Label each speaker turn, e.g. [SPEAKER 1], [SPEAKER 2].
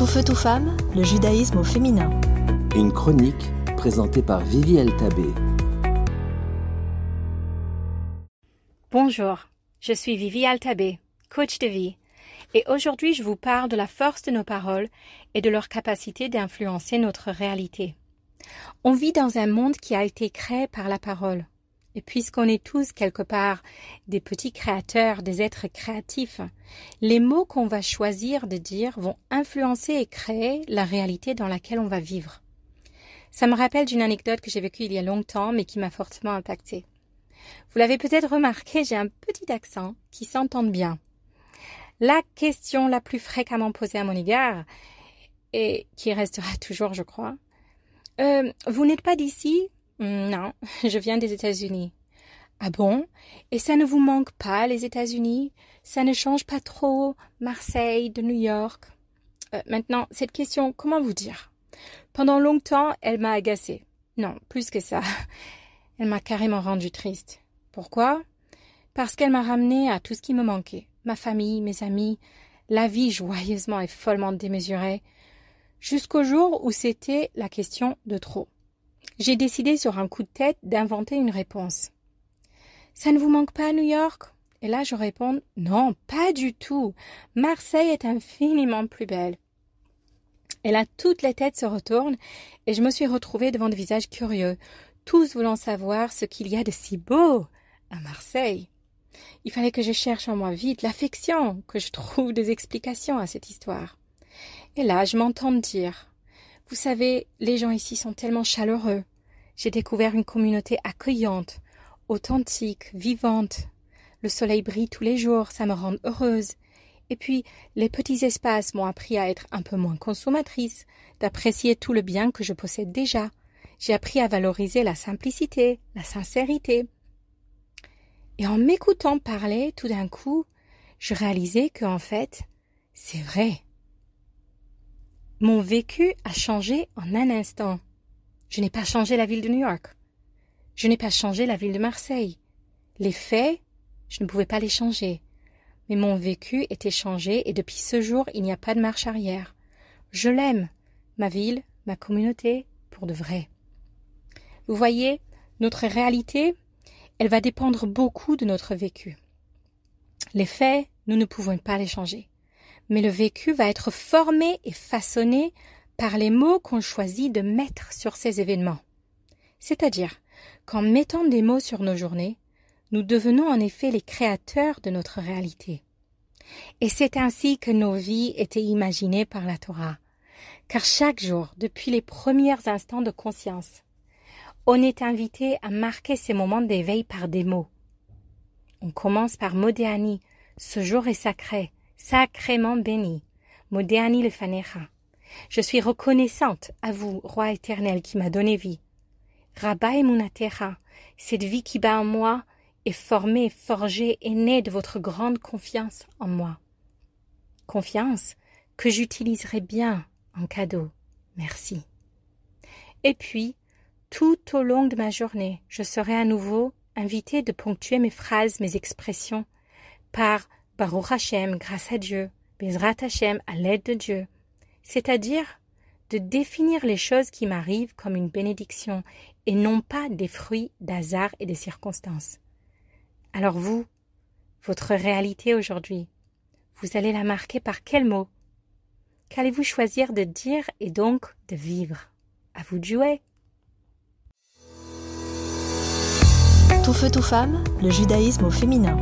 [SPEAKER 1] Tout feu, tout femme, le judaïsme au féminin.
[SPEAKER 2] Une chronique présentée par Vivi Altabé.
[SPEAKER 3] Bonjour, je suis Vivi Altabé, coach de vie, et aujourd'hui je vous parle de la force de nos paroles et de leur capacité d'influencer notre réalité. On vit dans un monde qui a été créé par la parole. Et puisqu'on est tous quelque part des petits créateurs, des êtres créatifs, les mots qu'on va choisir de dire vont influencer et créer la réalité dans laquelle on va vivre. Ça me rappelle d'une anecdote que j'ai vécue il y a longtemps mais qui m'a fortement impactée. Vous l'avez peut-être remarqué, j'ai un petit accent qui s'entend bien. La question la plus fréquemment posée à mon égard, et qui restera toujours, je crois, euh, vous n'êtes pas d'ici non, je viens des États-Unis. Ah bon? Et ça ne vous manque pas, les États-Unis? Ça ne change pas trop Marseille, de New York? Euh, Maintenant, cette question, comment vous dire? Pendant longtemps, elle m'a agacée. Non, plus que ça. Elle m'a carrément rendue triste. Pourquoi? Parce qu'elle m'a ramené à tout ce qui me manquait. Ma famille, mes amis, la vie joyeusement et follement démesurée, jusqu'au jour où c'était la question de trop j'ai décidé sur un coup de tête d'inventer une réponse. Ça ne vous manque pas à New York? Et là je réponds Non, pas du tout. Marseille est infiniment plus belle. Et là toutes les têtes se retournent et je me suis retrouvée devant des visages curieux, tous voulant savoir ce qu'il y a de si beau à Marseille. Il fallait que je cherche en moi vite l'affection, que je trouve des explications à cette histoire. Et là je m'entends dire vous savez, les gens ici sont tellement chaleureux. J'ai découvert une communauté accueillante, authentique, vivante. Le soleil brille tous les jours, ça me rend heureuse. Et puis, les petits espaces m'ont appris à être un peu moins consommatrice, d'apprécier tout le bien que je possède déjà. J'ai appris à valoriser la simplicité, la sincérité. Et en m'écoutant parler, tout d'un coup, je réalisais que, en fait, c'est vrai. Mon vécu a changé en un instant. Je n'ai pas changé la ville de New York. Je n'ai pas changé la ville de Marseille. Les faits, je ne pouvais pas les changer. Mais mon vécu était changé et depuis ce jour, il n'y a pas de marche arrière. Je l'aime, ma ville, ma communauté, pour de vrai. Vous voyez, notre réalité, elle va dépendre beaucoup de notre vécu. Les faits, nous ne pouvons pas les changer mais le vécu va être formé et façonné par les mots qu'on choisit de mettre sur ces événements. C'est-à-dire qu'en mettant des mots sur nos journées, nous devenons en effet les créateurs de notre réalité. Et c'est ainsi que nos vies étaient imaginées par la Torah. Car chaque jour, depuis les premiers instants de conscience, on est invité à marquer ces moments d'éveil par des mots. On commence par Modéani, ce jour est sacré, sacrément béni. Modéani le fanecha. Je suis reconnaissante à vous, roi éternel, qui m'a donné vie. Rabba Munatecha, cette vie qui bat en moi, est formée, forgée et née de votre grande confiance en moi. Confiance que j'utiliserai bien en cadeau. Merci. Et puis, tout au long de ma journée, je serai à nouveau invité de ponctuer mes phrases, mes expressions par Baruch Hashem, grâce à Dieu, Bezrat Hashem, à l'aide de Dieu, c'est-à-dire de définir les choses qui m'arrivent comme une bénédiction et non pas des fruits d'hasard et de circonstances. Alors vous, votre réalité aujourd'hui, vous allez la marquer par quel mot? Qu'allez-vous choisir de dire et donc de vivre? À vous de jouer.
[SPEAKER 1] Tout feu, tout femme, le judaïsme au féminin.